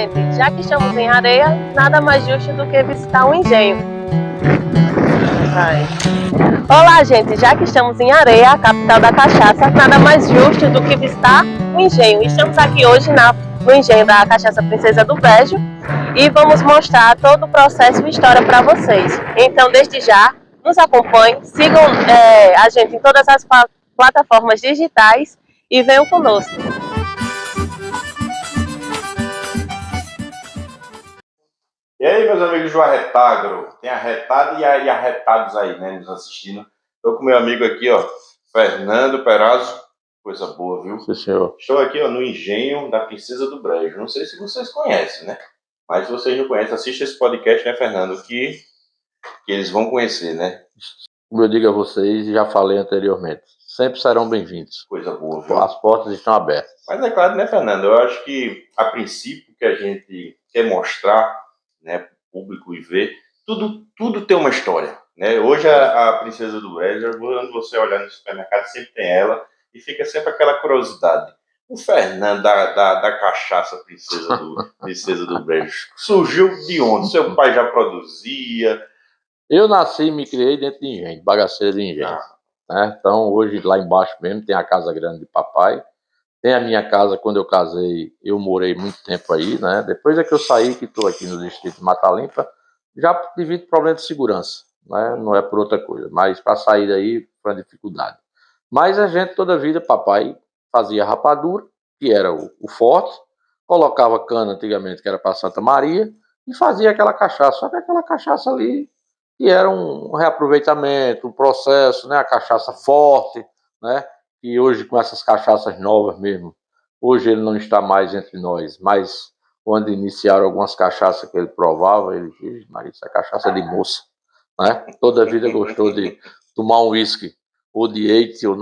Gente! Já que estamos em areia, nada mais justo do que visitar um engenho. Vai. Olá, gente! Já que estamos em areia, a capital da cachaça, nada mais justo do que visitar um engenho. Estamos aqui hoje na, no engenho da Cachaça Princesa do Brejo e vamos mostrar todo o processo e história para vocês. Então, desde já, nos acompanhem, sigam é, a gente em todas as plataformas digitais e venham conosco. E aí, meus amigos do Arretagro? Tem arretado e arretados aí, né, nos assistindo. Estou com meu amigo aqui, ó, Fernando Perazzo. Coisa boa, viu? Sim, senhor. Estou aqui, ó, no engenho da Princesa do Brejo. Não sei se vocês conhecem, né? Mas se vocês não conhecem, assista esse podcast, né, Fernando? Que, que eles vão conhecer, né? Como eu digo a vocês, já falei anteriormente, sempre serão bem-vindos. Coisa boa, viu? As portas estão abertas. Mas é claro, né, Fernando? Eu acho que, a princípio, que a gente quer mostrar né, público e ver. Tudo, tudo tem uma história. Né? Hoje a, a Princesa do Brejo, quando você olhar no supermercado, sempre tem ela e fica sempre aquela curiosidade. O Fernando da, da, da cachaça Princesa do, Princesa do Brejo surgiu de onde? Seu pai já produzia? Eu nasci e me criei dentro de engenho, bagaceira de engenho. Ah. Né? Então, hoje lá embaixo mesmo tem a casa grande de papai. Tem a minha casa, quando eu casei, eu morei muito tempo aí, né? Depois é que eu saí, que estou aqui no distrito de Mata Limpa, já tive problema de segurança, né? Não é por outra coisa, mas para sair daí foi uma dificuldade. Mas a gente, toda a vida, papai fazia rapadura, que era o, o forte, colocava cana antigamente, que era para Santa Maria, e fazia aquela cachaça, só que aquela cachaça ali, que era um reaproveitamento, um processo, né? A cachaça forte, né? E hoje com essas cachaças novas mesmo, hoje ele não está mais entre nós, mas quando iniciaram algumas cachaças que ele provava, ele disse, mas isso é cachaça de moça, né? Toda a vida gostou de tomar um uísque, ou de eite, ou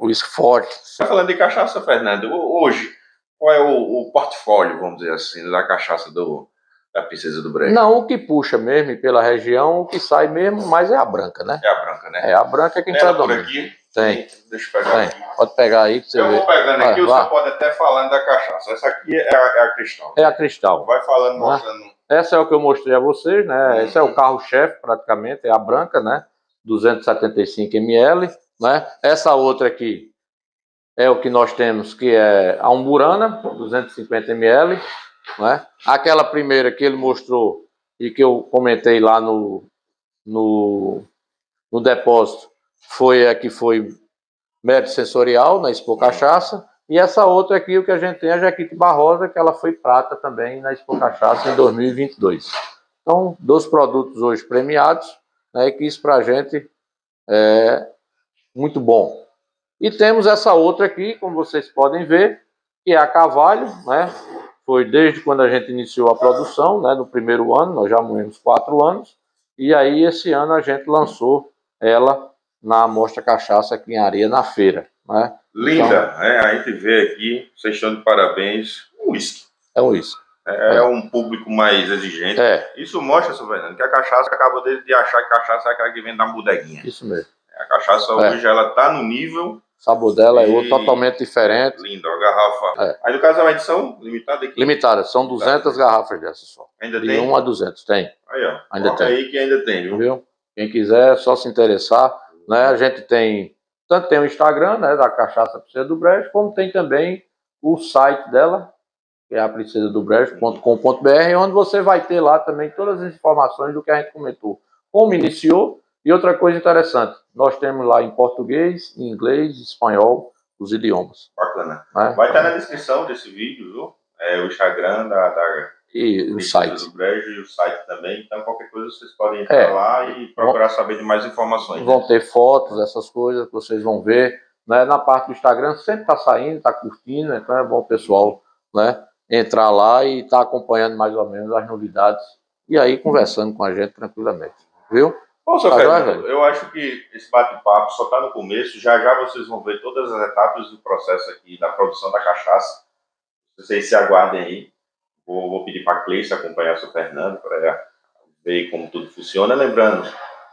uísque forte. Está falando de cachaça, Fernando, hoje, qual é o, o, portfólio, vamos dizer assim, da cachaça do, da Princesa do Brejo? Não, o que puxa mesmo pela região, o que sai mesmo, mas é a branca, né? É a branca, né? É, a branca é quem predomina. por aqui? Tem. Deixa eu pegar Tem. Pode pegar aí pra você eu ver. vou pegando aqui, você pode até falando da cachaça. Essa aqui é a, é a cristal. É a cristal. Vai falando, mostrando. Essa é o que eu mostrei a vocês, né? Uhum. Esse é o carro-chefe, praticamente, é a branca, né? 275 ml, né? Essa outra aqui é o que nós temos, que é a umburana, 250 ml, né? Aquela primeira que ele mostrou e que eu comentei lá no, no, no depósito, foi a que foi médio sensorial na Expo Cachaça, e essa outra aqui, o que a gente tem, é a Jaquite Barrosa, que ela foi prata também na Expo Cachaça em 2022. Então, dos produtos hoje premiados, né, que isso para a gente é muito bom. E temos essa outra aqui, como vocês podem ver, que é a Cavalho, né? Foi desde quando a gente iniciou a produção, né? No primeiro ano, nós já moemos quatro anos, e aí esse ano a gente lançou ela na Mostra Cachaça aqui em Areia, na feira. Né? Linda, então, é, a gente vê aqui, vocês estão de parabéns, um uísque. É um uísque. É, é, um público mais exigente. É. Isso mostra, seu Fernando, que a cachaça acaba de, de achar que a cachaça é aquela que vem da bodeguinha. Isso mesmo. A cachaça é. hoje ela está no nível. O sabor dela e... é outro, totalmente diferente. Linda, a garrafa. É. Aí no caso é uma edição limitada aqui? Limitada, são 200 tá. garrafas dessas só. Ainda de tem? De 1 a 200, tem. Aí, ó. Ainda tem. aí que ainda tem, viu? viu? Quem quiser, é só se interessar. Né? A gente tem, tanto tem o Instagram, né, da Cachaça Princesa do Brejo, como tem também o site dela, que é a princesa do brejo.com.br, onde você vai ter lá também todas as informações do que a gente comentou. Como iniciou, e outra coisa interessante, nós temos lá em português, em inglês, espanhol, os idiomas. Bacana. Né? Vai estar na descrição desse vídeo, viu? É, o Instagram da, da e o site. do Brejo e o site também. Então, qualquer coisa vocês podem entrar é, lá e procurar saber de mais informações. Vão ter fotos, essas coisas que vocês vão ver. Né? Na parte do Instagram sempre está saindo, está curtindo, então é bom o pessoal né, entrar lá e estar tá acompanhando mais ou menos as novidades e aí conversando com a gente tranquilamente. Viu? Bom, seu tá Fernando, eu acho que esse bate-papo só está no começo. Já já vocês vão ver todas as etapas do processo aqui da produção da cachaça. Vocês se aguardem aí. Vou, vou pedir para a Cleice acompanhar o seu Fernando para ver como tudo funciona. Lembrando,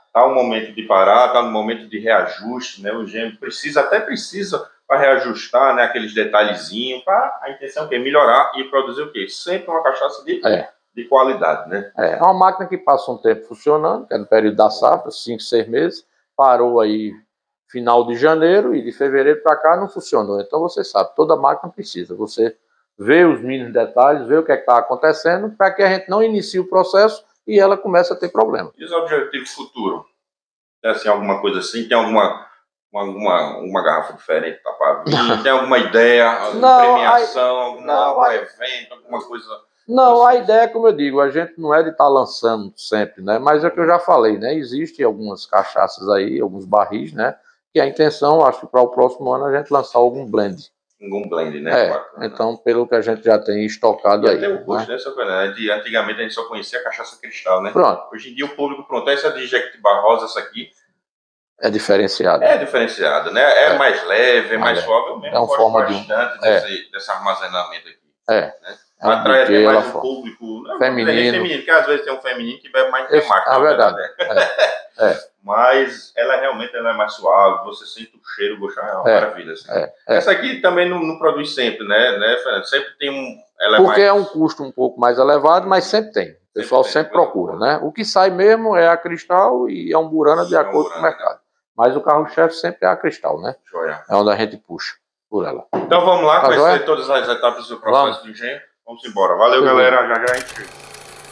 está o momento de parar, está no momento de reajuste, né? O engenho precisa, até precisa para reajustar né, aqueles detalhezinhos, para a intenção é melhorar e produzir o quê? Sempre uma cachaça de, É. de qualidade, né? É, é uma máquina que passa um tempo funcionando, que é no período da safra, 5, 6 meses, parou aí final de janeiro e de fevereiro para cá não funcionou. Então você sabe, toda máquina precisa. Você vê os mínimos detalhes, vê o que é está acontecendo, para que a gente não inicie o processo e ela comece a ter problema. E os objetivos futuros? Tem assim, alguma coisa assim? Tem alguma uma, uma, garrafa diferente tá para vir? Tem alguma ideia? Não, premiação, alguma, não, algum evento, alguma coisa? Não, a ideia, como eu digo, a gente não é de estar lançando sempre, né? Mas é o que eu já falei, né? Existem algumas cachaças aí, alguns barris, né? Que a intenção, acho que para o próximo ano a gente lançar algum blend. Algum blend, né? É, Bacana. então, pelo que a gente já tem estocado E aí. até o né? gosto, né, seu? De- Antigamente a gente só conhecia a cachaça cristal, né? Pronto, Hoje em dia o público pronto, essa de Jequitibá Rosa, essa aqui, é diferenciado. é diferenciada, né? É, É. mais leve, é mais Mais suave. Eu mesmo É uma forma de um- bastante é. desse, desse armazenamento aqui. É. É um Atrai até mais um fala. público não, Feminino. é feminino, porque às vezes tem um feminino que bebe mais que Esse- macho. é na verdade. né? É. Mas ela realmente ela é mais suave, você sente o cheiro, o é uma É. maravilha. assim. É, é. Essa aqui também não, não produz sempre, né, né, Fernando? Sempre tem um. É Porque mais. é um custo um pouco mais elevado, mas sempre tem. O pessoal sempre coisa procura, né? O que sai mesmo é a cristal e a umburana de É a acordo com o umburana, mercado. Mas o carro-chefe sempre é a cristal, né? Joia. É onde a gente puxa por ela. Então vamos lá, Tá conhecer joia? todas as etapas do processo Vamos. do engenho. Vamos embora. Valeu, Tudo galera. Já já a gente.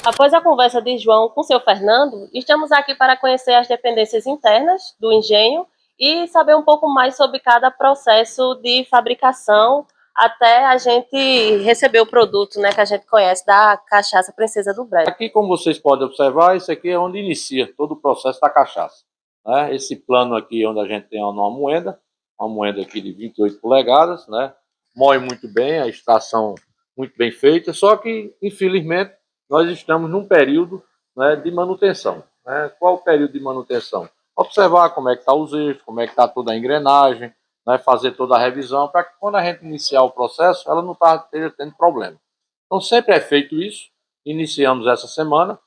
Após a conversa de João com seu Fernando, estamos aqui para conhecer as dependências internas do engenho e saber um pouco mais sobre cada processo de fabricação até a gente receber o produto, né, que a gente conhece da cachaça Princesa do Brejo. Aqui, como vocês podem observar, isso aqui é onde inicia todo o processo da cachaça. né? Esse plano aqui, onde a gente tem uma moeda, uma moeda aqui de 28 polegadas, né? moe muito bem, a extração muito bem feita, só que, infelizmente, nós estamos num período né, de manutenção. né? Qual o período de manutenção? Observar como é que está os eixos, como é que está toda a engrenagem, né? fazer toda a revisão, para que quando a gente iniciar o processo, ela não tá, esteja tendo problema. Então, sempre é feito isso, iniciamos essa semana,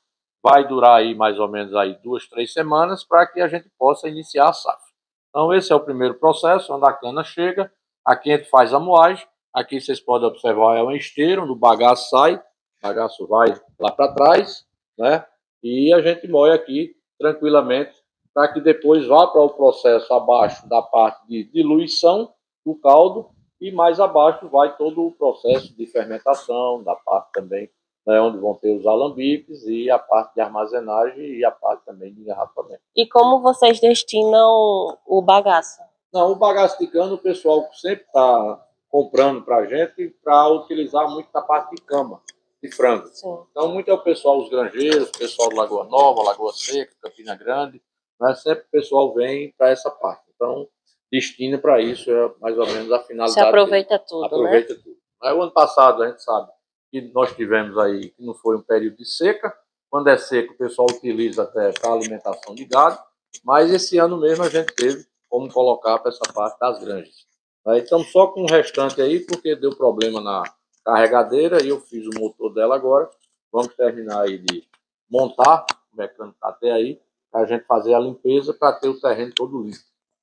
vai durar aí mais ou menos aí duas, três semanas para que a gente possa iniciar a safra. Então esse é o primeiro processo, onde a cana chega, aqui a gente faz a moagem, aqui vocês podem observar é um esteiro, onde o bagaço sai, o bagaço vai lá para trás, né? E a gente moe aqui tranquilamente para que depois vá para o processo abaixo da parte de diluição do caldo e mais abaixo vai todo o processo de fermentação, da parte também né, onde vão ter os alambiques e a parte de armazenagem e a parte também de engarrafamento. E como vocês destinam o bagaço? Não, o bagaço de cana o pessoal sempre está comprando para a gente para utilizar muito na parte de cama, de frango. Sim. Então, muito é o pessoal, os granjeiros, o pessoal do Lagoa Nova, Lagoa Seca, Campina Grande, né? sempre o pessoal vem para essa parte. Então, destina para isso, é mais ou menos a finalidade. Se aproveita tudo, né? aproveita tudo. Aí, o ano passado, a gente sabe que nós tivemos aí, que não foi um período de seca, quando é seco o pessoal utiliza até para alimentação de gado, mas esse ano mesmo a gente teve como colocar para essa parte das granjas. Aí estamos só com o restante aí, porque deu problema na carregadeira e eu fiz o motor dela agora. Vamos terminar aí de montar, o mecânico está até aí, para a gente fazer a limpeza para ter o terreno todo limpo,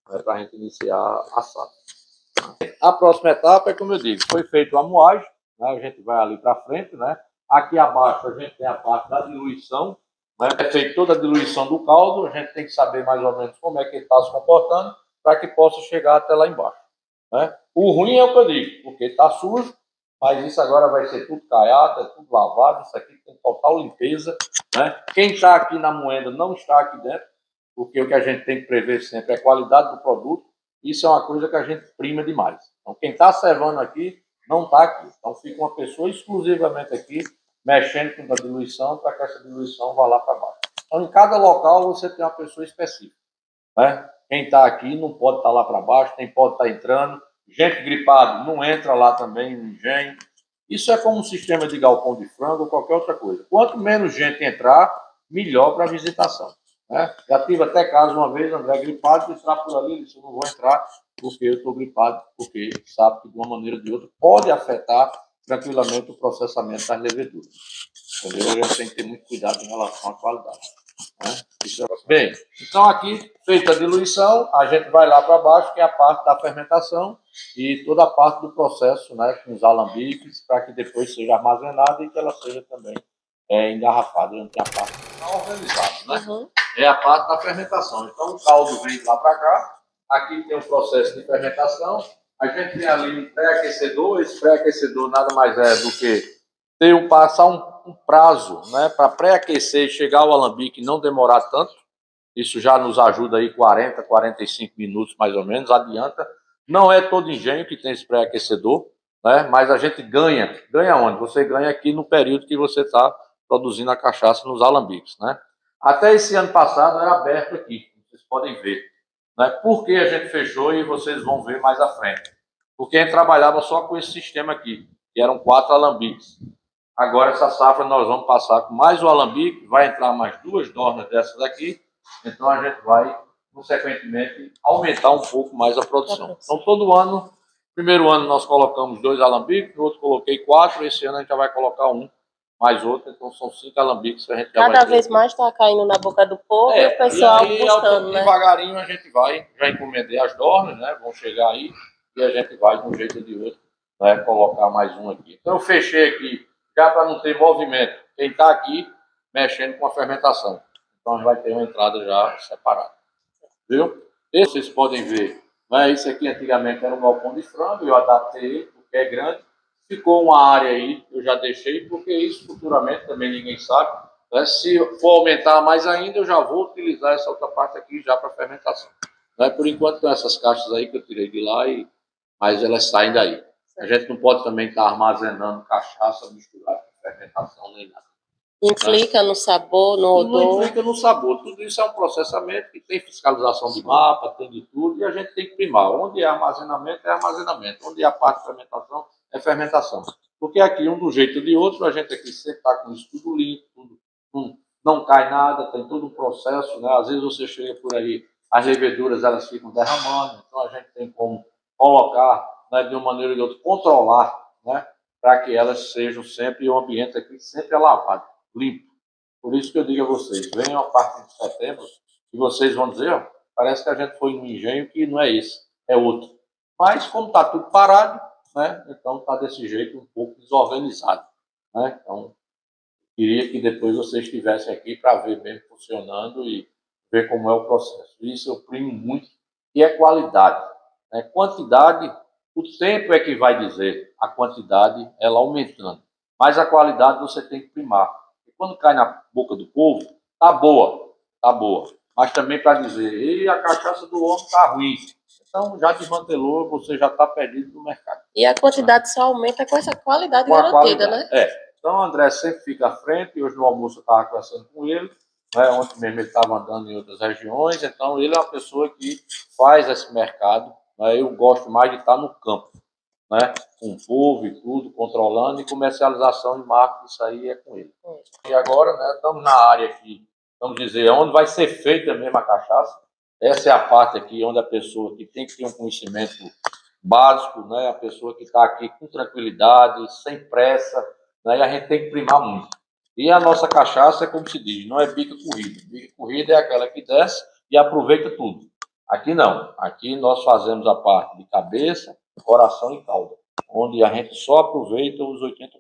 né, para a gente iniciar a safra. A próxima etapa é como eu digo, foi feita a moagem, né, a gente vai ali para frente, né? Aqui abaixo a gente tem a parte da diluição, né? É feita toda a diluição do caldo, a gente tem que saber mais ou menos como é que ele está se comportando para que possa chegar até lá embaixo. Né? O ruim é o que eu digo, porque está sujo, mas isso agora vai ser tudo caiado, é tudo lavado, isso aqui tem total limpeza. Né? Quem está aqui na moeda não está aqui dentro, porque o que a gente tem que prever sempre é a qualidade do produto. Isso é uma coisa que a gente prima demais. Então, quem está servando aqui não está aqui. Então, fica uma pessoa exclusivamente aqui, mexendo com a diluição, para que essa diluição vá lá para baixo. Então, em cada local, você tem uma pessoa específica. Né? Quem está aqui não pode estar lá para baixo, nem pode estar entrando. Gente gripada não entra lá também no engenho. Isso é como um sistema de galpão de frango ou qualquer outra coisa. Quanto menos gente entrar, melhor para a visitação. Né? Já tive até caso uma vez, André gripado, lá por ali, ele disse, não vou entrar porque eu estou gripado, porque sabe que de uma maneira ou de outra pode afetar tranquilamente o processamento das leveduras. Entendeu? A gente tem que ter muito cuidado em relação à qualidade. Né? Bem, então aqui, feita a diluição, a gente vai lá para baixo, que é a parte da fermentação e toda a parte do processo, né, com os alambiques, para que depois seja armazenada e que ela seja também é, engarrafada. Tem a parte tá organizada, né? Uhum. É a parte da fermentação. Então o caldo vem lá para cá, aqui tem um processo de fermentação, a gente tem ali um pré-aquecedor, esse pré-aquecedor nada mais é do que ter um, passar um, um prazo né, para pré-aquecer e chegar ao alambique não demorar tanto. Isso já nos ajuda aí 40, 45 minutos mais ou menos, adianta. Não é todo engenho que tem esse pré-aquecedor, né? mas a gente ganha. Ganha onde? Você ganha aqui no período que você está produzindo a cachaça nos alambiques. Né? Até esse ano passado era aberto aqui, vocês podem ver. Né? Por que a gente fechou e vocês vão ver mais à frente? Porque a gente trabalhava só com esse sistema aqui, que eram quatro alambiques. Agora, essa safra, nós vamos passar com mais o alambique, vai entrar mais duas dornas dessas aqui, então a gente vai, consequentemente, aumentar um pouco mais a produção. Então, todo ano, primeiro ano nós colocamos dois alambiques, no outro coloquei quatro, esse ano a gente já vai colocar um, mais outro, então são cinco alambiques que a gente já Cada vez mais está caindo na boca do povo é, e o pessoal e aí, buscando, né? Devagarinho a gente vai, já encomendei as dornas, né, vão chegar aí, e a gente vai, de um jeito ou de outro, né, colocar mais um aqui. Então eu fechei aqui, já para não ter movimento, quem está aqui mexendo com a fermentação. Então vai ter uma entrada já separada. Viu? Esse vocês podem ver. Né? Esse aqui antigamente era um balcão de frango, eu adaptei porque é grande. Ficou uma área aí, eu já deixei, porque isso futuramente também ninguém sabe. Né? Se for aumentar mais ainda, eu já vou utilizar essa outra parte aqui já para fermentação. Né? Por enquanto, tem essas caixas aí que eu tirei de lá, e... mas elas saem daí. A gente não pode também estar armazenando cachaça misturada com fermentação nem nada. Implica no sabor, no odor? Não implica no sabor. Tudo isso é um processamento que tem fiscalização de mapa, tem de tudo, e a gente tem que primar. Onde é armazenamento, é armazenamento. Onde é a parte de fermentação, é fermentação. Porque aqui, um do jeito ou de outro, a gente aqui sempre está com isso tudo limpo, tudo, não, não cai nada, tem todo um processo. Né? Às vezes você chega por aí, as leveduras elas ficam derramando, então a gente tem como colocar né, de uma maneira ou de outra, controlar, né, para que elas sejam sempre, o ambiente aqui sempre é lavado limpo. Por isso que eu digo a vocês, venham a partir de setembro e vocês vão dizer, ó, parece que a gente foi num engenho que não é esse, é outro. Mas como está tudo parado, né, então está desse jeito um pouco desorganizado. Né? Então, queria que depois vocês estivessem aqui para ver bem funcionando e ver como é o processo. Isso eu primo muito, e é qualidade. Né? Quantidade, o tempo é que vai dizer a quantidade, ela aumentando. Mas a qualidade você tem que primar quando cai na boca do povo, tá boa, tá boa. Mas também para dizer, e a cachaça do homem tá ruim. Então já desmantelou, você já está perdido no mercado. E a quantidade só aumenta com essa qualidade com garantida, qualidade. né? É. Então o André sempre fica à frente, hoje no almoço eu estava conversando com ele, né? ontem mesmo ele estava andando em outras regiões, então ele é uma pessoa que faz esse mercado. Né? Eu gosto mais de estar no campo né, com o povo e tudo, controlando, e comercialização de marketing, isso aí é com ele. E agora, né, estamos na área aqui, vamos dizer, onde vai ser feita mesmo a cachaça. Essa é a parte aqui onde a pessoa que tem que ter um conhecimento básico, né, a pessoa que está aqui com tranquilidade, sem pressa, né, e a gente tem que primar muito. E a nossa cachaça é como se diz, não é bica corrida. Bica corrida é aquela que desce e aproveita tudo. Aqui não. Aqui nós fazemos a parte de cabeça, coração e cauda, onde a gente só aproveita os 80%,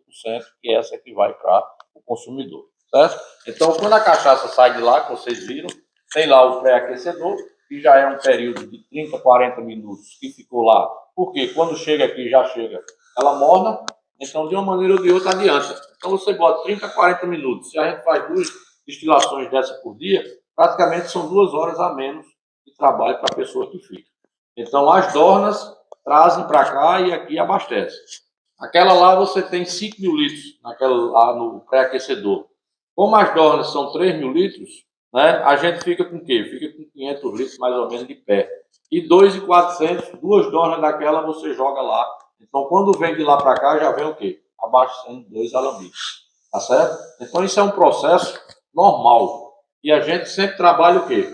que é essa que vai para o consumidor, certo? Então, quando a cachaça sai de lá, que vocês viram, tem lá o pré-aquecedor, que já é um período de 30, 40 minutos que ficou lá, porque quando chega aqui, já chega ela morna, então de uma maneira ou de outra adianta. Então você bota 30, 40 minutos, se a gente faz duas destilações dessa por dia, praticamente são duas horas a menos de trabalho para a pessoa que fica. Então as dornas trazem para cá e aqui abastece. Aquela lá você tem 5 mil litros naquela, lá no pré-aquecedor. Como as dornas são 3 mil litros, né, a gente fica com o quê? Fica com 500 litros mais ou menos de pé. E 2,400, duas dornas daquela você joga lá. Então, quando vem de lá para cá, já vem o quê? Abastecendo dois alambiques. Tá certo? Então, isso é um processo normal. E a gente sempre trabalha o quê?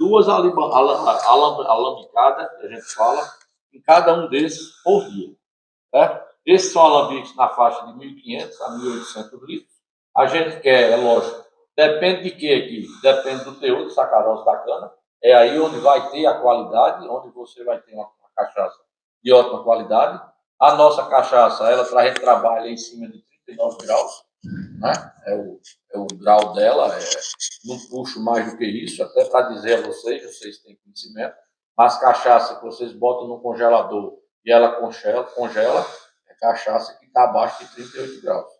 Duas alambicadas, que a gente fala, em cada um desses por dia. Esses são alambiques na faixa de 1.500 a 1.800 litros. A gente quer, é lógico, Depende de quê aqui? Depende do teor de sacarose da cana. É aí onde vai ter a qualidade, onde você vai ter uma, uma cachaça de ótima qualidade. A nossa cachaça, ela a gente trabalha em cima de 39 graus, né? É o, é o grau dela, é, não puxo mais do que isso, até para dizer a vocês, vocês têm conhecimento, mas cachaça que vocês botam no congelador e ela congela, congela é cachaça que está abaixo de 38 graus.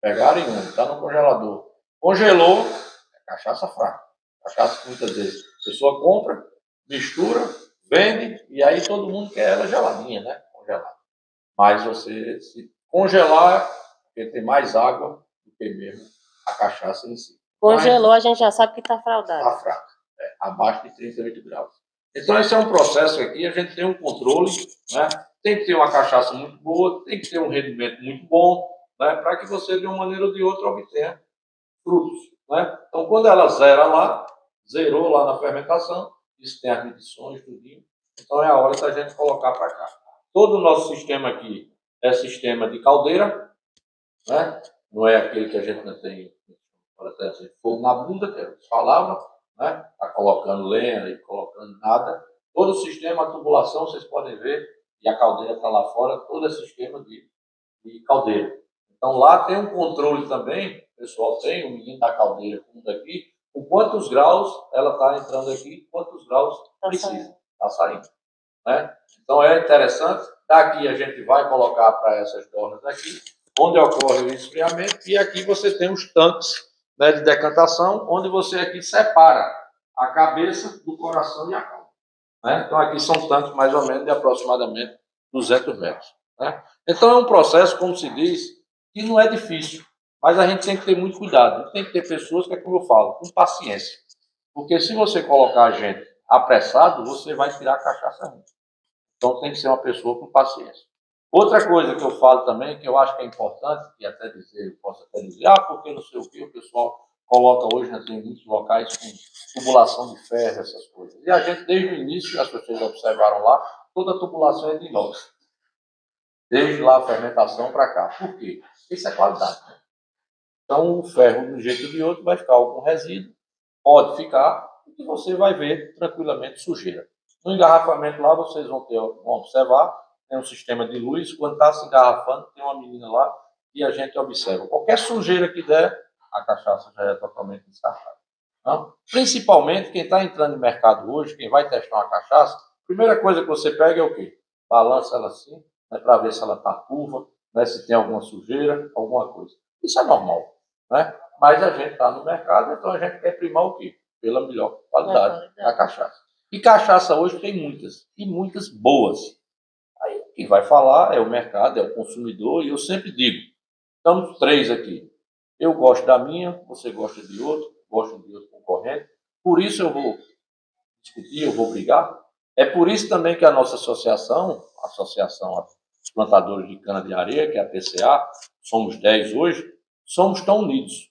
Pegarem um, está no congelador, congelou, é cachaça fraca. Cachaça que muitas vezes a pessoa compra, mistura, vende e aí todo mundo quer ela geladinha, né? Congelada. Mas você se congelar, porque tem mais água do que mesmo a cachaça em si. Congelou, Mas, a gente já sabe que está fraudado. Está fraca, é, abaixo de 38 graus. Então, esse é um processo aqui, a gente tem um controle, né? tem que ter uma cachaça muito boa, tem que ter um rendimento muito bom, né? para que você, de uma maneira ou de outra, obtenha frutos. Né? Então, quando ela zera lá, zerou lá na fermentação, isso tem as medições, tudinho, então é a hora da gente colocar para cá. Todo o nosso sistema aqui é sistema de caldeira, né? não é aquele que a gente não tem, dizer, fogo na bunda, que eu falava, né? Está colocando lenha e colocando nada. Todo o sistema, a tubulação, vocês podem ver, e a caldeira está lá fora, todo esse sistema de, de caldeira. Então lá tem um controle também, o pessoal tem, o menino da caldeira fundo aqui, com quantos graus ela está entrando aqui, quantos graus tá precisa, está saindo. Né? Então é interessante, daqui a gente vai colocar para essas dornas aqui, onde ocorre o esfriamento, e aqui você tem os tanques né, de decantação, onde você aqui separa a cabeça do coração e a calma. Né? Então aqui são tantos mais ou menos de aproximadamente 200 metros. Né? Então é um processo, como se diz, que não é difícil, mas a gente tem que ter muito cuidado. Tem que ter pessoas que é como eu falo, com paciência. Porque se você colocar a gente apressado, você vai tirar a cachaça ruim. Então tem que ser uma pessoa com paciência. Outra coisa que eu falo também, que eu acho que é importante, e até dizer, posso até dizer, ah, porque não sei o que, o pessoal coloca hoje, né, tem muitos locais com tubulação de ferro, essas coisas. E a gente, desde o início, as pessoas observaram lá, toda a tubulação é de inox. Desde lá a fermentação para cá. Por quê? Isso é qualidade. Né? Então, o ferro, de um jeito ou de outro, vai ficar algum resíduo, pode ficar, e você vai ver tranquilamente sujeira. No engarrafamento lá, vocês vão, ter, vão observar tem um sistema de luz, quando está se engarrafando, tem uma menina lá e a gente observa. Qualquer sujeira que der, a cachaça já é totalmente descartada. Não? Principalmente quem está entrando no mercado hoje, quem vai testar uma cachaça, a primeira coisa que você pega é o quê? Balança ela assim, né, para ver se ela está turva, né, se tem alguma sujeira, alguma coisa. Isso é normal. Né? Mas a gente está no mercado, então a gente quer primar o quê? Pela melhor qualidade da cachaça. E cachaça hoje tem muitas, e muitas boas. Quem vai falar é o mercado, é o consumidor, e eu sempre digo: estamos três aqui. Eu gosto da minha, você gosta de outro, gosta de outro concorrente. Por isso eu vou discutir, eu vou brigar. É por isso também que a nossa associação, a Associação Plantadores de Cana de Areia, que é a PCA, somos 10 hoje, somos tão unidos.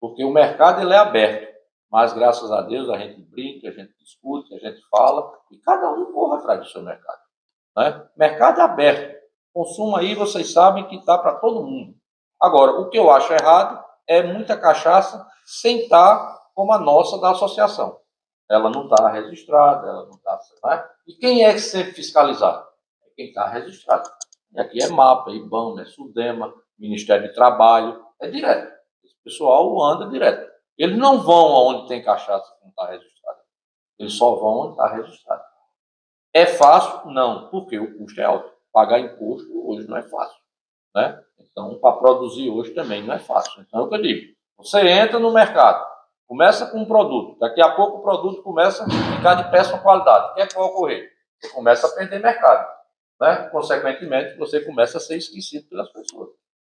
Porque o mercado ele é aberto. Mas graças a Deus a gente brinca, a gente discute, a gente fala, e cada um corre atrás do seu mercado. Né? Mercado aberto. Consumo aí, vocês sabem que está para todo mundo. Agora, o que eu acho errado é muita cachaça sem estar como a nossa da associação. Ela não está registrada, ela não está. Né? E quem é que sempre fiscalizado? É quem está registrado. E aqui é MAPA, é IBAMA, é SUDEMA, Ministério de Trabalho, é direto. Esse pessoal anda direto. Eles não vão aonde tem cachaça que não está registrada. Eles só vão onde está registrado. É fácil? Não, porque o custo é alto. Pagar imposto hoje não é fácil. Né? Então, para produzir hoje também não é fácil. Então, é o que eu digo. Você entra no mercado, começa com um produto, daqui a pouco o produto começa a ficar de péssima qualidade. O que é que vai ocorrer? Você começa a perder mercado. Né? Consequentemente, você começa a ser esquecido pelas pessoas.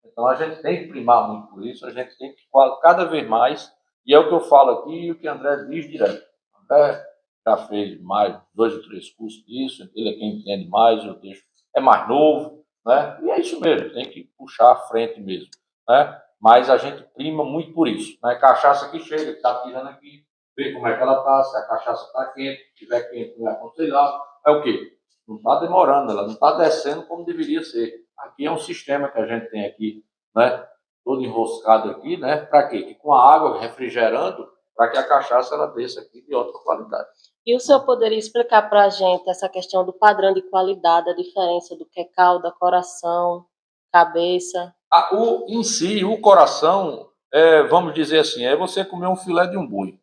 Então, a gente tem que primar muito por isso, a gente tem que cada vez mais, e é o que eu falo aqui e o que André diz direto. André, já fez mais dois ou três cursos disso, ele é quem entende mais, eu deixo, é mais novo, né? E é isso mesmo, tem que puxar à frente mesmo, né? Mas a gente prima muito por isso, né? Cachaça que chega, que está tirando aqui, vê como é que ela está, se a cachaça está quente, se estiver quente não é aconselhável, é o quê? Não está demorando, ela não está descendo como deveria ser. Aqui é um sistema que a gente tem aqui, né? todo enroscado aqui, né? Para quê? Que com a água refrigerando, para que a cachaça ela desça aqui de outra qualidade. E o senhor poderia explicar para a gente essa questão do padrão de qualidade, a diferença do que é calda, coração, cabeça? Ah, o, em si, o coração, é, vamos dizer assim, é você comer um filé de um boi.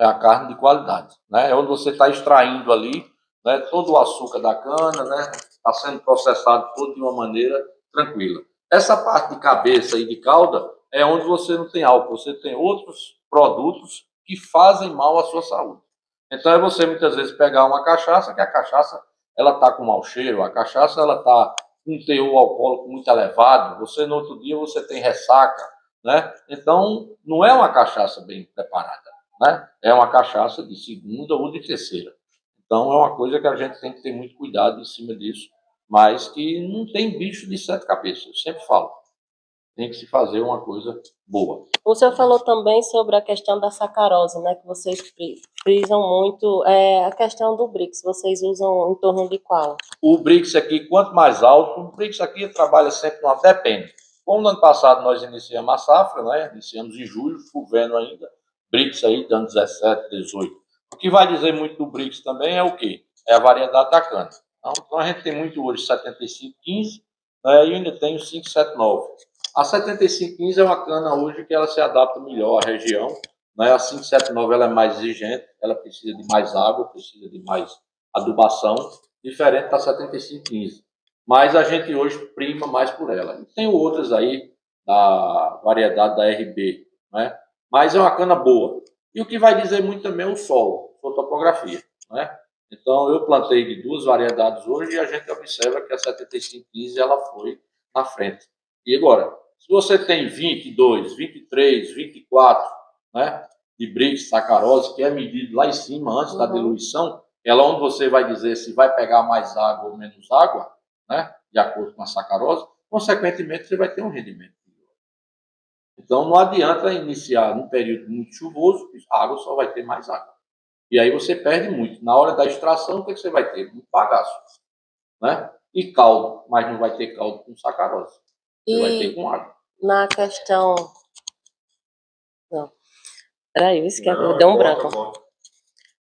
É a carne de qualidade, né? É onde você está extraindo ali né, todo o açúcar da cana, né? Está sendo processado todo de uma maneira tranquila. Essa parte de cabeça e de cauda é onde você não tem álcool, você tem outros produtos que fazem mal à sua saúde. Então é você muitas vezes pegar uma cachaça, que a cachaça ela está com mau cheiro, a cachaça ela está com um teor alcoólico muito elevado, você no outro dia você tem ressaca, né? Então não é uma cachaça bem preparada, né? É uma cachaça de segunda ou de terceira. Então é uma coisa que a gente tem que ter muito cuidado em cima disso, mas que não tem bicho de sete cabeças, eu sempre falo. Tem que se fazer uma coisa boa. O senhor falou também sobre a questão da sacarose, né? Que vocês frisam muito. É, a questão do BRICS, vocês usam em torno de qual? O BRICS aqui, quanto mais alto, o BRICS aqui trabalha sempre no depende. Como no ano passado nós iniciamos a safra, né? Iniciamos em julho, chovendo ainda, BRICS aí dando 17, 18. O que vai dizer muito do BRICS também é o quê? É a variedade da cana. Então, então a gente tem muito hoje 7515 né, e ainda tem o 579. A 7515 é uma cana hoje que ela se adapta melhor à região. Né? A 579 ela é mais exigente, ela precisa de mais água, precisa de mais adubação, diferente da 7515. Mas a gente hoje prima mais por ela. Tem outras aí da variedade da RB, né? mas é uma cana boa. E o que vai dizer muito também é o solo, a topografia. Né? Então, eu plantei de duas variedades hoje e a gente observa que a 7515 ela foi na frente. E agora, se você tem 22, 23, 24 né, de BRICS, sacarose, que é medido lá em cima, antes uhum. da diluição, ela é onde você vai dizer se vai pegar mais água ou menos água, né, de acordo com a sacarose, consequentemente você vai ter um rendimento. Então não adianta iniciar num período muito chuvoso, a água só vai ter mais água. E aí você perde muito. Na hora da extração, o que, você vai ter? Muito bagaço. Né? E caldo, mas não vai ter caldo com sacarose. Você e vai ter com água. Na questão. Não. Peraí, isso que não, deu um branco.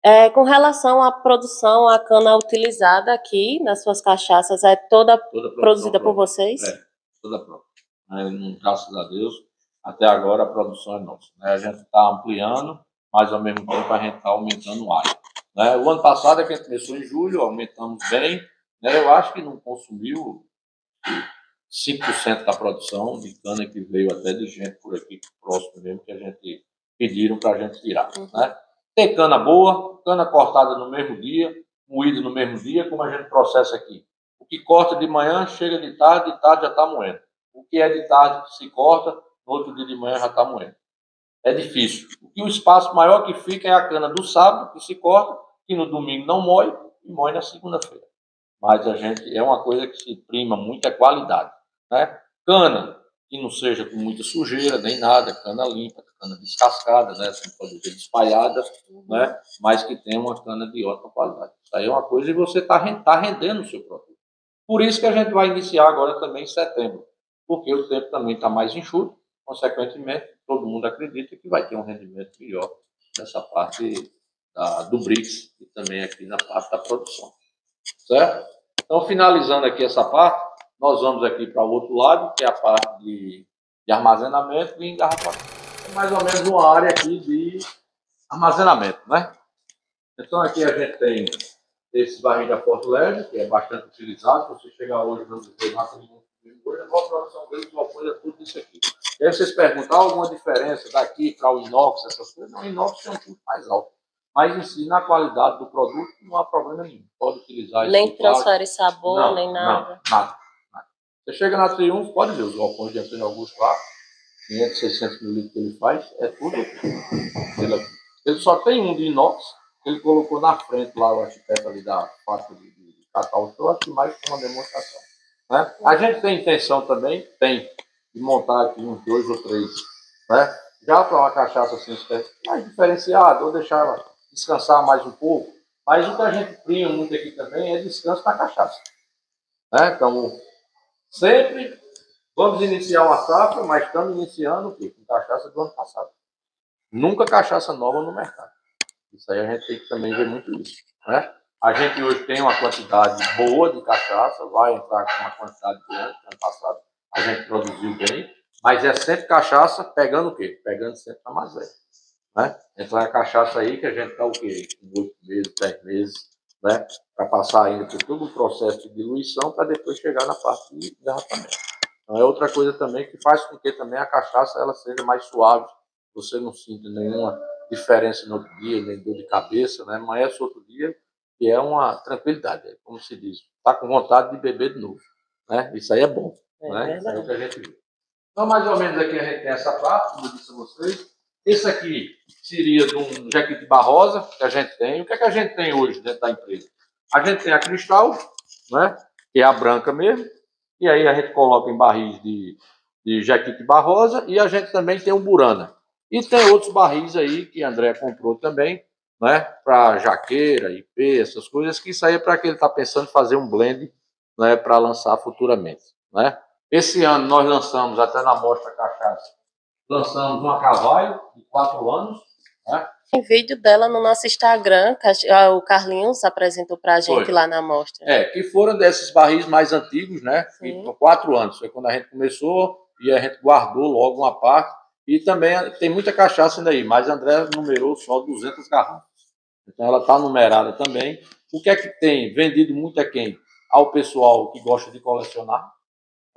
É, com relação à produção, a cana utilizada aqui nas suas cachaças é toda, toda produzida própria. por vocês? É, toda própria. graças a Deus, até agora a produção é nossa. Né? A gente está ampliando, mas ao mesmo tempo a gente está aumentando o área. Né? O ano passado é que a gente começou em julho, aumentamos bem. Né? Eu acho que não consumiu 5% da produção de cana que veio até de gente por aqui próximo mesmo, que a gente pediram para a gente tirar. Uhum. Né? Tem cana boa, cana cortada no mesmo dia, moída no mesmo dia, como a gente processa aqui. O que corta de manhã chega de tarde, de tarde já está moendo. O que é de tarde que se corta, no outro dia de manhã já está moendo. É difícil. E o espaço maior que fica é a cana do sábado, que se corta, que no domingo não moe e moe na segunda-feira. Mas a gente é uma coisa que se prima muito é qualidade. Né? Cana, que não seja com muita sujeira, nem nada, cana limpa, cana descascada, né? Não pode dizer espalhada, né? mas que tenha uma cana de ótima qualidade. Isso aí é uma coisa e você está tá rendendo o seu produto. Por isso que a gente vai iniciar agora também em setembro, porque o tempo também está mais enxuto, consequentemente, todo mundo acredita que vai ter um rendimento melhor nessa parte da, do BRICS e também aqui na parte da produção. Certo? Então, finalizando aqui essa parte, nós vamos aqui para o outro lado, que é a parte de, de armazenamento e engarrafamento. É mais ou menos uma área aqui de armazenamento, né? Então, aqui a gente tem esse barril da Porto Leve, que é bastante utilizado. Se você chegar hoje, vamos dizer, na hoje a produção deles, o apoio é tudo isso aqui. E aí vocês perguntam, alguma diferença daqui para o inox, essas coisas? Não, o inox tem um custo mais alto. Mas em si, na qualidade do produto, não há problema nenhum. Pode utilizar Nem transfere sabor, não, nem nada. Não, nada, nada. Você chega na Triunfo, pode ver os galpões de Antônio Augusto lá, 500, 600 mil que ele faz, é tudo ele, só tem um de inox, ele colocou na frente lá o arquiteto ali da fábrica de, de, de Catal, eu acho mais uma demonstração. Né? A gente tem intenção também, tem, de montar aqui uns dois ou três, né? já para uma cachaça assim, mais diferenciada, ou deixar ela descansar mais um pouco. Mas o que a gente prima muito aqui também é descanso na cachaça. Né? Então, sempre Vamos iniciar uma safra, mas estamos iniciando o quê? Com cachaça do ano passado. Nunca cachaça nova no mercado. Isso aí a gente tem que também ver muito isso. Né? A gente hoje tem uma quantidade boa de cachaça, vai entrar com uma quantidade grande. Ano passado a gente produziu bem, mas é sempre cachaça pegando o quê? Pegando sempre a mais velha. Né? Então é a cachaça aí que a gente está o quê? Com oito meses, dez meses, né? Para passar ainda por todo o processo de diluição para depois chegar na parte de derramamento. Então é outra coisa também que faz com que também a cachaça ela seja mais suave, você não sinta nenhuma diferença no outro dia, nem dor de cabeça, né? Amanhece outro dia que é uma tranquilidade, é como se diz, está com vontade de beber de novo, né? Isso aí é bom, é né? Isso é o que a gente vê. Então, mais ou menos aqui a gente tem essa parte, como eu disse a vocês. Esse aqui seria de um Jequitibá rosa que a gente tem. O que é que a gente tem hoje dentro da empresa? A gente tem a cristal, né? Que é a branca mesmo. E aí a gente coloca em barris de, de Jequitibá rosa. E a gente também tem um burana. E tem outros barris aí que André comprou também, né? Para jaqueira, IP, essas coisas. Que isso aí é para que ele está pensando em fazer um blend né, para lançar futuramente, né? Esse ano nós lançamos, até na Mostra Cachaça, lançamos uma Cavalho de quatro anos. Né? Tem vídeo dela no nosso Instagram, ah, o Carlinhos apresentou para a gente foi. lá na mostra. É, que foram desses barris mais antigos, né? Quatro anos. Foi quando a gente começou e a gente guardou logo uma parte. E também tem muita cachaça ainda aí, mas a André numerou só 200 garrafas. Então ela está numerada também. O que é que tem vendido muito a quem? Ao pessoal que gosta de colecionar,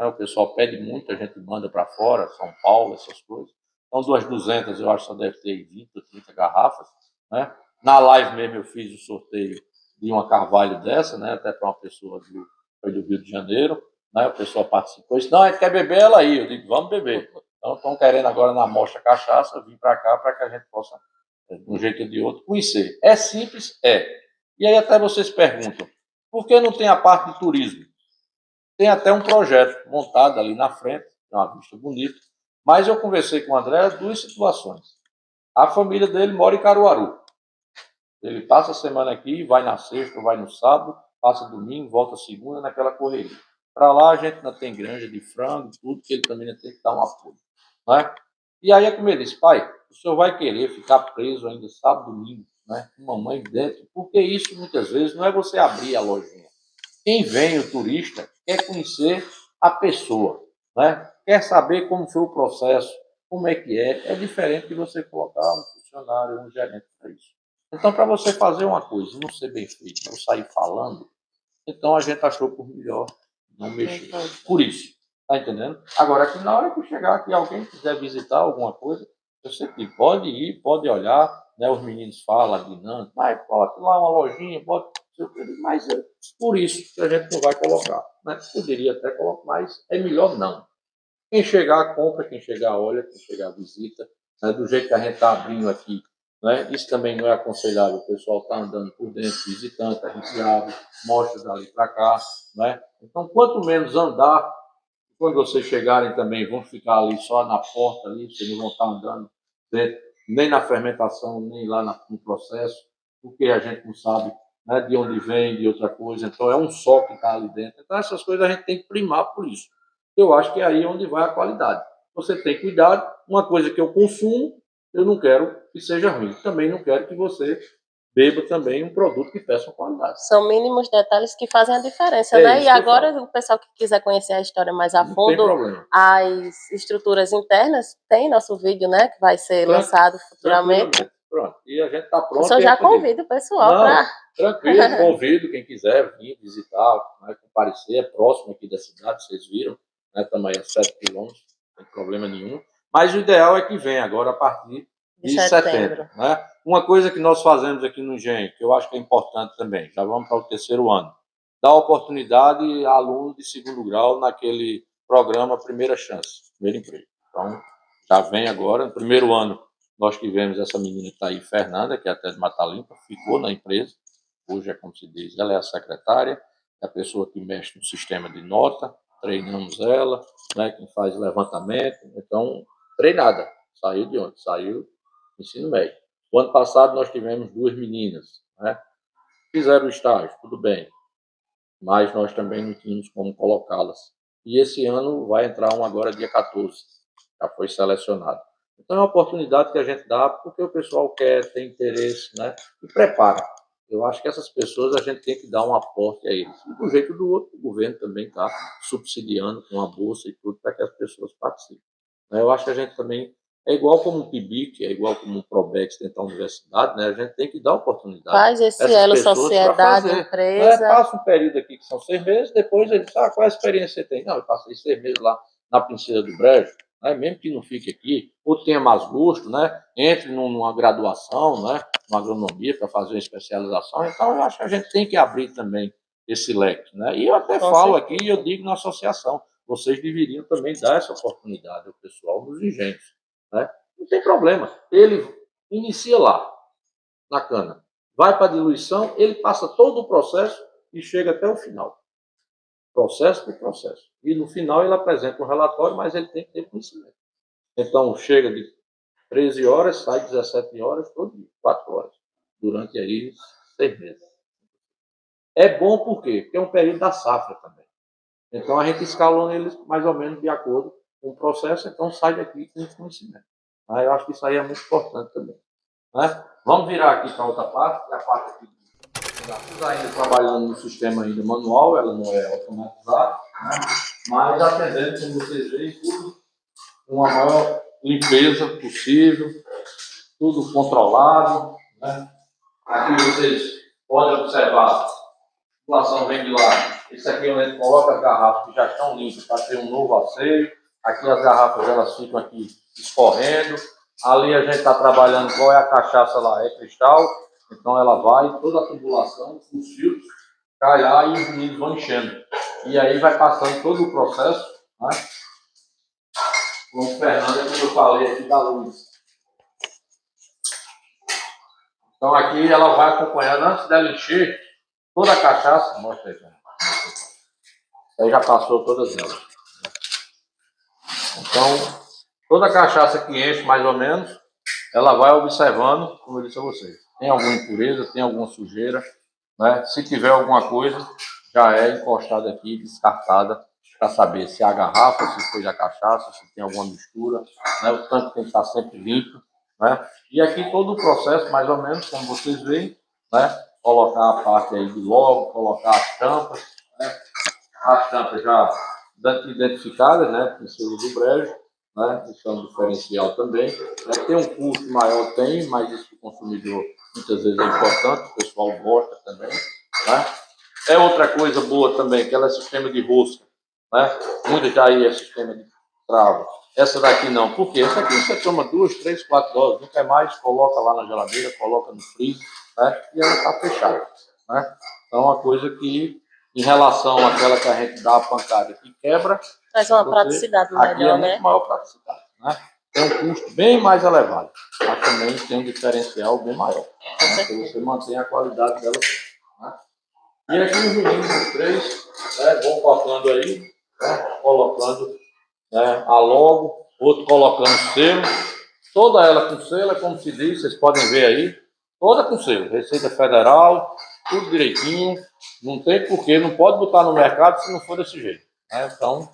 O pessoal pede muito, a gente manda para fora, São Paulo, essas coisas. Então, duas 200, eu acho que só deve ter 20 ou 30 garrafas. Né? Na live mesmo eu fiz o sorteio de uma carvalho dessa, né? até para uma pessoa do, foi do Rio de Janeiro. Né? O pessoal participou. Disse, não, a gente quer beber ela aí. Eu digo, vamos beber. Então, estão querendo agora na Mostra Cachaça vir para cá para que a gente possa, de um jeito ou de outro, conhecer. É simples? É. E aí até vocês perguntam, por que não tem a parte de turismo? Tem até um projeto montado ali na frente, é uma vista bonita. Mas eu conversei com o André duas situações. A família dele mora em Caruaru. Ele passa a semana aqui, vai na sexta, vai no sábado, passa domingo, volta segunda, naquela correria. Para lá a gente ainda tem granja de frango, tudo, que ele também tem que dar um apoio. Né? E aí como ele disse, pai, o senhor vai querer ficar preso ainda sábado, domingo, né? com mamãe dentro, porque isso muitas vezes não é você abrir a lojinha. Quem vem, o turista, quer conhecer a pessoa, né? quer saber como foi o processo, como é que é. É diferente de você colocar um funcionário, um gerente para isso. Então, para você fazer uma coisa e não ser bem feito, ou sair falando, então a gente achou por melhor não mexer. Por isso, tá entendendo? Agora, que na hora que chegar aqui, alguém quiser visitar alguma coisa, você pode ir, pode olhar, né? Os meninos falam, a dinâmica, mas bota lá uma lojinha, bota mas é por isso que a gente não vai colocar. Né? Poderia até colocar, mas é melhor não. Quem chegar, compra, quem chegar, olha, quem chegar, visita. Né? Do jeito que a gente está abrindo aqui, né? isso também não é aconselhável. O pessoal está andando por dentro, visitante, a gente abre, mostra dali para cá. Né? Então, quanto menos andar, quando vocês chegarem também, vão ficar ali só na porta, ali, vocês não vão estar andando dentro, nem na fermentação, nem lá no processo, porque a gente não sabe né, de onde vem, de outra coisa. Então, é um só que está ali dentro. Então, essas coisas a gente tem que primar por isso. Eu acho que é aí onde vai a qualidade. Você tem cuidado. Uma coisa que eu consumo, eu não quero que seja ruim. Também não quero que você beba também um produto que peça qualidade. São mínimos detalhes que fazem a diferença, é né? E agora, o pessoal que quiser conhecer a história mais a fundo, as estruturas internas, tem nosso vídeo, né? Que vai ser lançado futuramente. Pronto. E a gente está pronto. Eu já convido o pessoal para. Tranquilo, convido quem quiser vir visitar, né, comparecer. É próximo aqui da cidade, vocês viram. Né, aí a 7 quilômetros, não tem problema nenhum. Mas o ideal é que venha agora a partir de, de setembro. setembro né? Uma coisa que nós fazemos aqui no Engenho, que eu acho que é importante também, já vamos para o terceiro ano, dar oportunidade a alunos de segundo grau naquele programa Primeira Chance, Primeiro Emprego. Então, já vem agora, no primeiro ano, nós tivemos essa menina que está aí, Fernanda, que é até de Mata Limpa, ficou na empresa, hoje é como se diz, ela é a secretária, é a pessoa que mexe no sistema de nota, treinamos ela, né, quem faz levantamento, então, treinada, saiu de onde? Saiu ensino médio. O ano passado nós tivemos duas meninas, né, fizeram estágio, tudo bem, mas nós também não tínhamos como colocá-las e esse ano vai entrar um agora dia 14, já foi selecionado. Então é uma oportunidade que a gente dá porque o pessoal quer, tem interesse, né? E prepara. Eu acho que essas pessoas a gente tem que dar um aporte a eles. E do jeito do outro, o governo também está subsidiando com a bolsa e tudo para que as pessoas participem. Né? Eu acho que a gente também é igual como um PIBIC, é igual como um ProBex dentro da universidade, né? A gente tem que dar oportunidade. Faz esse elo sociedade, empresa. Né? Passa um período aqui que são seis meses, depois ele fala, ah, qual é a experiência que você tem? Não, eu passei seis meses lá na Princesa do Brejo, né? mesmo que não fique aqui, ou tenha mais gosto, né? Entre numa graduação, né? Uma agronomia para fazer uma especialização. Então, eu acho que a gente tem que abrir também esse leque, né? E eu até Com falo certeza. aqui, eu digo na associação, vocês deveriam também dar essa oportunidade ao pessoal dos engenhos. Né? Não tem problema. Ele inicia lá, na cana, vai para a diluição, ele passa todo o processo e chega até o final. Processo por processo. E no final ele apresenta um relatório, mas ele tem que ter conhecimento. Então, chega de 13 horas, sai 17 horas, todo dia, 4 horas, durante aí seis meses. É bom por quê? Porque é um período da safra também. Então a gente escalona eles mais ou menos de acordo com o processo, então sai daqui com conhecimento. Né? Eu acho que isso aí é muito importante também. Né? Vamos virar aqui para outra parte, é a parte aqui. Estamos ainda trabalhando no sistema ainda manual, ela não é automatizada, né? mas atendendo, como vocês veem, tudo com a maior limpeza possível, tudo controlado. Né? Aqui vocês podem observar, a população vem de lá isso aqui onde a gente coloca as garrafas que já estão limpas para ter um novo asseio. Aqui as garrafas elas ficam aqui escorrendo. Ali a gente está trabalhando qual é a cachaça lá, é cristal. Então ela vai, toda a tubulação, os filtros, cai lá e os meninos vão enchendo. E aí vai passando todo o processo, né? Com o Fernando, como eu falei aqui da luz. Então aqui ela vai acompanhando, antes dela encher, toda a cachaça, mostra aí, Aí já passou todas elas. Então, toda cachaça que enche, mais ou menos, ela vai observando, como eu disse a vocês. Tem alguma impureza, tem alguma sujeira, né? Se tiver alguma coisa, já é encostada aqui, descartada, para saber se é a garrafa, se foi a cachaça, se tem alguma mistura, né? O tanque tem que estar sempre limpo, né? E aqui todo o processo, mais ou menos, como vocês veem, né? Colocar a parte aí de logo, colocar as tampas, né? as tampas já identificadas, né, princípio do brejo, né, isso é um diferencial também. É, tem um custo maior, tem, mas isso o consumidor muitas vezes é importante, o pessoal gosta também. Né. É outra coisa boa também, que ela é sistema de rosca. Né? Muita já aí é sistema de trava. Essa daqui não. Por quê? Essa aqui você toma duas, três, quatro doses, não quer mais, coloca lá na geladeira, coloca no freezer, né? e ela está fechada. Né? Então, é uma coisa que em relação àquela que a gente dá a pancada que quebra. Faz uma praticidade melhor, aqui é né? muito maior praticidade, né? Tem um custo bem mais elevado, mas também tem um diferencial bem maior. Né? Você mantém a qualidade dela. Né? E aqui os meninos, os três, né, vão colocando aí, né, colocando né, a logo, outro colocando selo. Toda ela com selo, é como se diz, vocês podem ver aí, toda com selo. Receita Federal, tudo direitinho. Não tem porquê, não pode botar no mercado se não for desse jeito. Né? Então,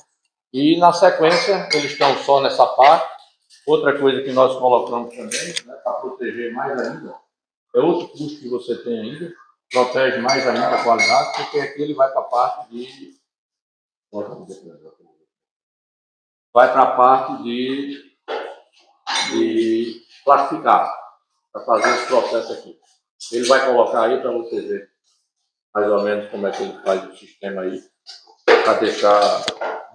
e na sequência, eles estão só nessa parte. Outra coisa que nós colocamos também, né, para proteger mais ainda, é outro custo que você tem ainda, protege mais ainda a qualidade, porque aqui ele vai para a parte de. Vai para a parte de, de classificar, para fazer esse processo aqui. Ele vai colocar aí para você ver mais ou menos como é que ele faz o sistema aí para deixar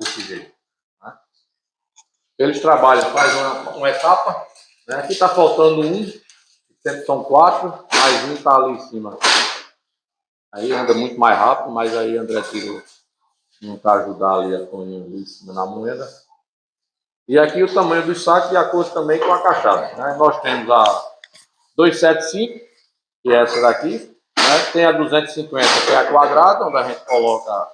desse jeito. Eles trabalham, faz uma, uma etapa, né? aqui está faltando um, sempre são quatro, mais um está ali em cima. Aí anda muito mais rápido, mas aí André tirou um para ajudar ali a Toninho ali em cima na moeda. E aqui o tamanho do saco de acordo também com a cachaça. Né? Nós temos a 275, que é essa daqui. Né? Tem a 250, que é a quadrada, onde a gente coloca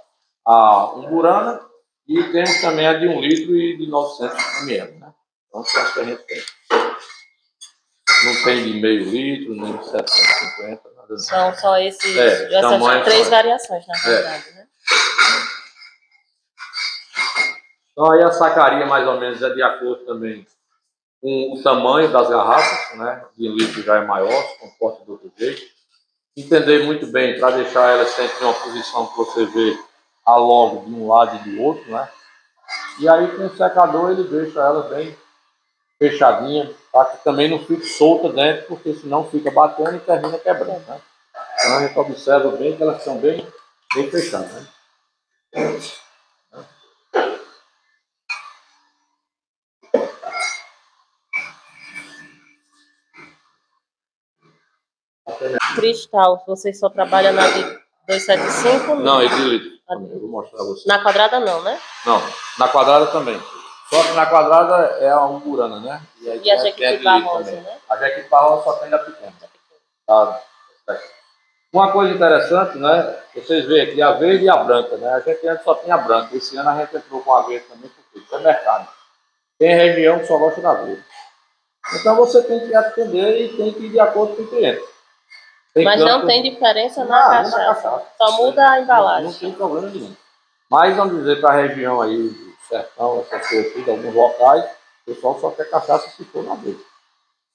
a umburana. E temos também a de 1 litro e de 900 ml. Né? Então, as que a gente tem. Não tem de meio litro, nem de 750, nada disso. São só esses, é, essas três variações, na é. verdade, é. né? Então aí a sacaria mais ou menos é de acordo também com o tamanho das garrafas, né? De litro já é maior, se comporta do outro jeito. Entender muito bem para deixar ela sempre em uma posição que você vê a logo de um lado e do outro, né? E aí com o secador ele deixa ela bem fechadinha, para que também não fique solta dentro, porque senão fica batendo e termina quebrando, né? Então a gente observa bem que elas são bem, bem fechadas, né? Cristal, vocês só trabalham na de 275? Não, é de litro. Eu vou mostrar a você. Na quadrada não, né? Não, na quadrada também. Só que na quadrada é a umburana, né? E, aí, e a Jequitibá rosa, né? A Jequitibá rosa só tem da pequena. Tá? Uma coisa interessante, né? Vocês veem aqui a verde e a branca, né? A gente antes só tinha branca. Esse ano a gente entrou com a verde também, porque isso é mercado. Tem região que só gosta da verde. Então você tem que atender e tem que ir de acordo com o cliente. Tem Mas não tem diferença na, ah, cachaça. na cachaça. Só muda a embalagem. Não, não tem problema nenhum. Mas vamos dizer para a região aí do sertão, essas coisas tudo, alguns locais, o pessoal só quer cachaça se for na verde.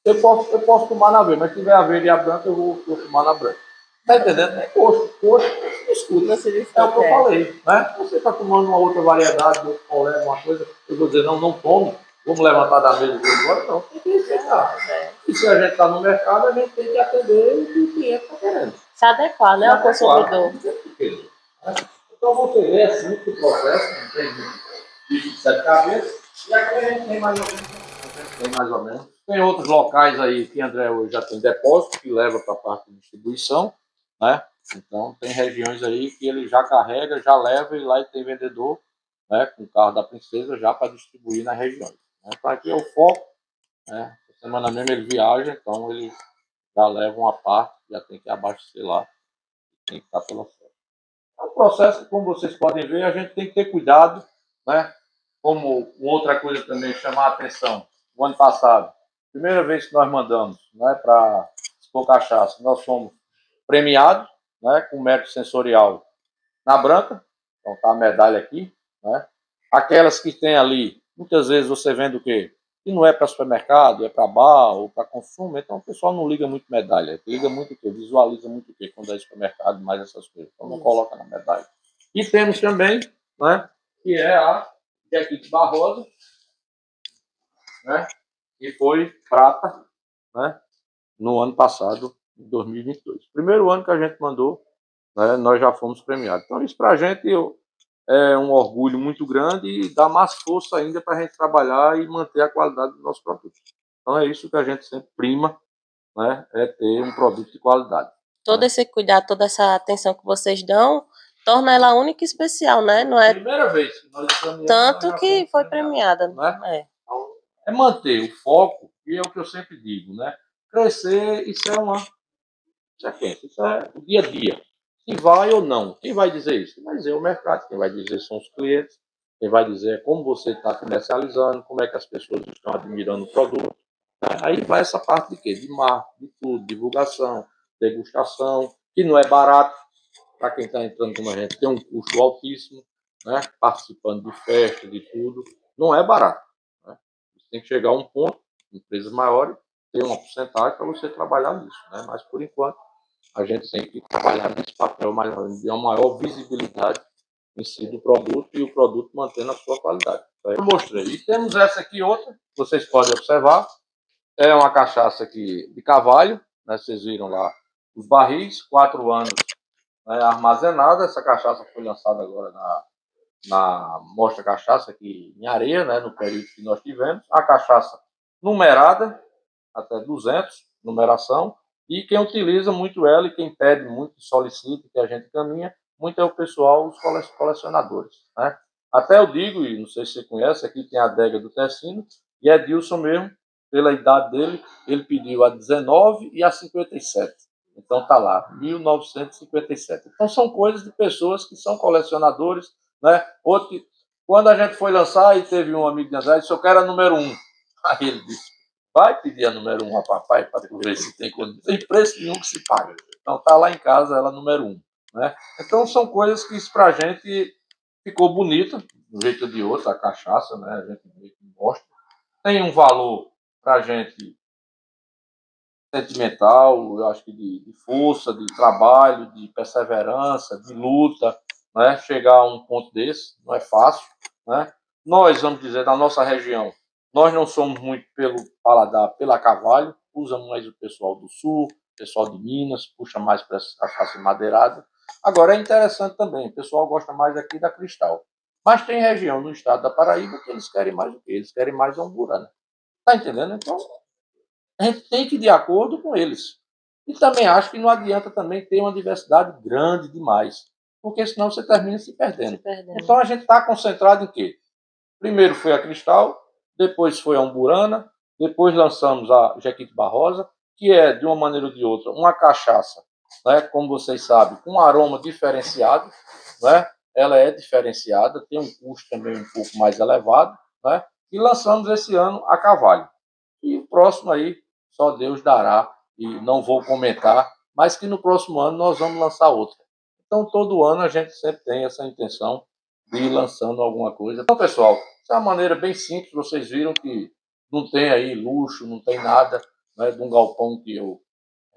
Eu posso, eu posso tomar na verde, mas se tiver a verde e a branca, eu vou, vou tomar na branca. Tá entendendo? É gosto, gosto, escuta. É o que eu falei, né? Você está tomando uma outra variedade, outro colé, uma coisa, eu vou dizer, não, não tome, vamos levantar da mesa e ir embora, não, tem que respeitar. É. E se a gente está no mercado, a gente tem que atender o que o cliente está querendo. Se adequar, né, ao consumidor. Então você vê assim que o processo, não tem bicho de sete cabeças, e aqui a gente tem mais ou menos. Tem mais ou menos. Tem outros locais aí que André hoje já tem depósito, que leva para a parte de distribuição, né? Então tem regiões aí que ele já carrega, já leva e lá tem vendedor, né, com o carro da princesa já para distribuir nas regiões. Então aqui é o foco, né? Semana mesmo ele viaja, então ele já leva uma parte, já tem que abastecer lá, tem que estar pela frente. É um processo que, como vocês podem ver, a gente tem que ter cuidado, né? Como outra coisa também chamar a atenção, o ano passado, primeira vez que nós mandamos né, para Expor Cachaça, nós fomos premiados né, com mérito sensorial na branca, então tá a medalha aqui, né? Aquelas que tem ali, muitas vezes você vende o quê? Que não é para supermercado, é para bar ou para consumo, então o pessoal não liga muito medalha, liga muito o quê? Visualiza muito o quê? Quando é supermercado, mais essas coisas, então não coloca na medalha. E temos também, né, que é a Jequite Barrosa, né? E foi prata, né? No ano passado, em 2022. Primeiro ano que a gente mandou, né, nós já fomos premiados. Então isso para a gente é um orgulho muito grande e dá mais força ainda para a gente trabalhar e manter a qualidade do nosso produto. Então é isso que a gente sempre prima, né? É ter um produto de qualidade. Todo né? esse cuidado, toda essa atenção que vocês dão, torna ela única e especial, né? Não é primeira vez que nós tanto que foi premiada, né? É. Então, é manter o foco e é o que eu sempre digo, né? Crescer, isso é uma isso é isso é o dia a dia. Se vai ou não, quem vai dizer isso? Quem vai dizer o mercado, quem vai dizer são os clientes, quem vai dizer como você está comercializando, como é que as pessoas estão admirando o produto. Aí vai essa parte de quê? De marketing, de tudo, divulgação, degustação, que não é barato, para quem está entrando com a gente, tem um custo altíssimo, né? participando de festa, de tudo, não é barato. Né? Você tem que chegar a um ponto, empresas maiores, ter uma porcentagem para você trabalhar nisso. Né? Mas, por enquanto, a gente tem que trabalhar nesse papel maior, de uma maior visibilidade em si do produto e o produto mantendo a sua qualidade. Então, eu mostrei. E temos essa aqui outra, vocês podem observar, é uma cachaça aqui de cavalho, né? vocês viram lá os barris, quatro anos né, armazenada. Essa cachaça foi lançada agora na, na Mostra Cachaça aqui em Areia, né, no período que nós tivemos. A cachaça numerada, até 200, numeração. E quem utiliza muito ela e quem pede muito, solicita, que a gente caminha, muito é o pessoal, os colecionadores. Né? Até eu digo, e não sei se você conhece, aqui tem a adega do Tecino, e Edilson mesmo, pela idade dele, ele pediu a 19 e a 57. Então tá lá, 1957. Então são coisas de pessoas que são colecionadores, né? Outro, quando a gente foi lançar e teve um amigo de André, disse, eu quero a número um. Aí ele disse, pedir a número um a papai para ver se tem condição. Tem preço nenhum que se paga. Então tá lá em casa ela número um. Né? Então são coisas que isso pra gente ficou bonito, de um jeito ou de outro, a cachaça, né? A gente gosta. Tem um valor para a gente sentimental, eu acho que de, de, força, de trabalho, de perseverança, de luta, né? Chegar a um ponto desse não é fácil, né? Nós, vamos dizer, na nossa região, nós não somos muito pelo paladar, pela cavalho, usamos mais o pessoal do sul, pessoal de Minas, puxa mais para essa cachaça madeirada. Agora é interessante também, o pessoal gosta mais aqui da Cristal. Mas tem região no estado da Paraíba que eles querem mais o quê? Eles querem mais a umburana. Tá entendendo? Então, a gente tem que ir de acordo com eles. E também acho que não adianta também ter uma diversidade grande demais, porque senão você termina se perdendo. Se perdendo. Então a gente está concentrado em quê? Primeiro foi a Cristal, depois foi a Umburana, depois lançamos a Jequite Barrosa, que é, de uma maneira ou de outra, uma cachaça, né, como vocês sabem, com um aroma diferenciado, né, ela é diferenciada, tem um custo também um pouco mais elevado, né, e lançamos esse ano a Cavalho. E o próximo aí, só Deus dará, e não vou comentar, mas que no próximo ano nós vamos lançar outra. Então, todo ano a gente sempre tem essa intenção ir lançando alguma coisa. Então, pessoal, é uma maneira bem simples, vocês viram que não tem aí luxo, não tem nada, né, de um galpão que eu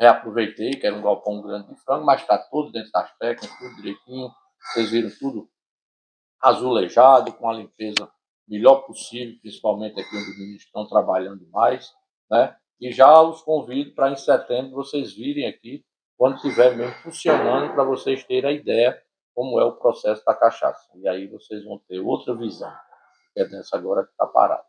reaproveitei, que era um galpão grande de frango, mas está tudo dentro das técnicas, tudo direitinho, vocês viram tudo azulejado, com a limpeza melhor possível, principalmente aqui onde os meninos estão trabalhando mais, né? E já os convido para em setembro vocês virem aqui, quando estiver mesmo funcionando, para vocês terem a ideia como é o processo da cachaça. E aí vocês vão ter outra visão, que é dessa agora que está parada.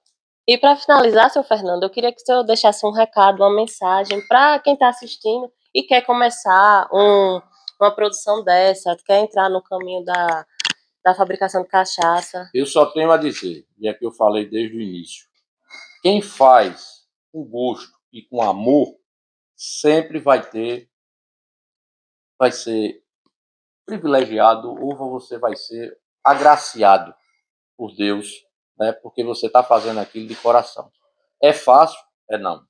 E para finalizar, seu Fernando, eu queria que o senhor deixasse um recado, uma mensagem para quem está assistindo e quer começar um, uma produção dessa, quer entrar no caminho da, da fabricação de cachaça. Eu só tenho a dizer, e é que eu falei desde o início, quem faz com gosto e com amor sempre vai ter, vai ser privilegiado ou você vai ser agraciado por Deus, né? Porque você está fazendo aquilo de coração. É fácil? É não.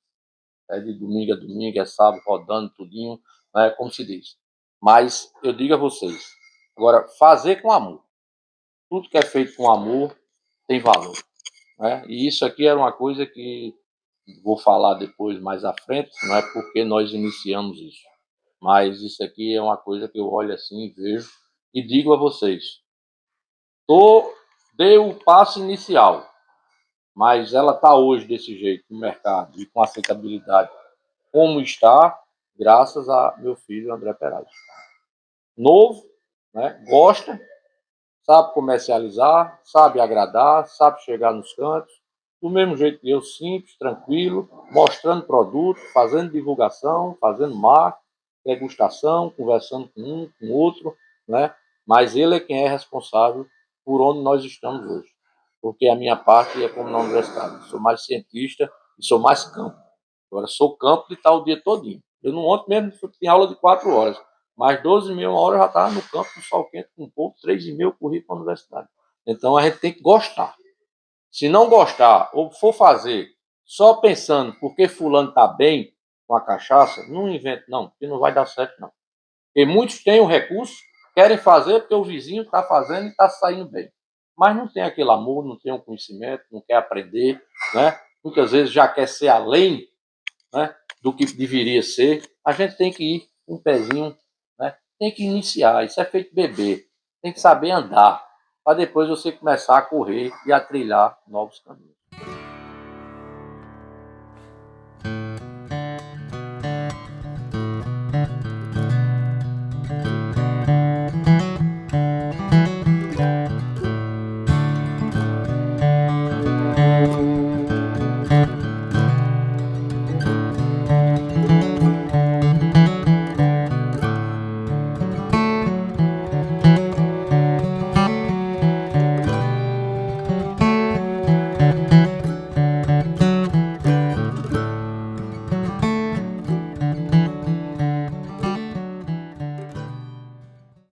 É de domingo a domingo, é sábado rodando tudinho, né? Como se diz. Mas eu digo a vocês, agora fazer com amor. Tudo que é feito com amor tem valor, né? E isso aqui era uma coisa que vou falar depois mais à frente, não é porque nós iniciamos isso. Mas isso aqui é uma coisa que eu olho assim e vejo e digo a vocês. Tô, dei o passo inicial, mas ela está hoje desse jeito no mercado e com aceitabilidade como está, graças a meu filho André Peraz. Novo, né, gosta, sabe comercializar, sabe agradar, sabe chegar nos cantos, do mesmo jeito que eu, simples, tranquilo, mostrando produto, fazendo divulgação, fazendo marca, degustação, conversando com um, com outro, né? Mas ele é quem é responsável por onde nós estamos hoje. Porque a minha parte é como na universidade. Sou mais cientista e sou mais campo. Agora, sou campo de estar o dia todinho. Eu não ontem mesmo tinha aula de quatro horas. Mais 12 e meia, uma hora eu já estava no campo do sol quente com um pouco, três e meia eu corri para a universidade. Então a gente tem que gostar. Se não gostar ou for fazer só pensando porque fulano está bem, com a cachaça, não invente não, que não vai dar certo não. Porque muitos têm o recurso, querem fazer porque o vizinho está fazendo e está saindo bem. Mas não tem aquele amor, não tem o um conhecimento, não quer aprender, né? Muitas vezes já quer ser além né, do que deveria ser. A gente tem que ir um pezinho, né? Tem que iniciar. Isso é feito bebê. Tem que saber andar para depois você começar a correr e a trilhar novos caminhos.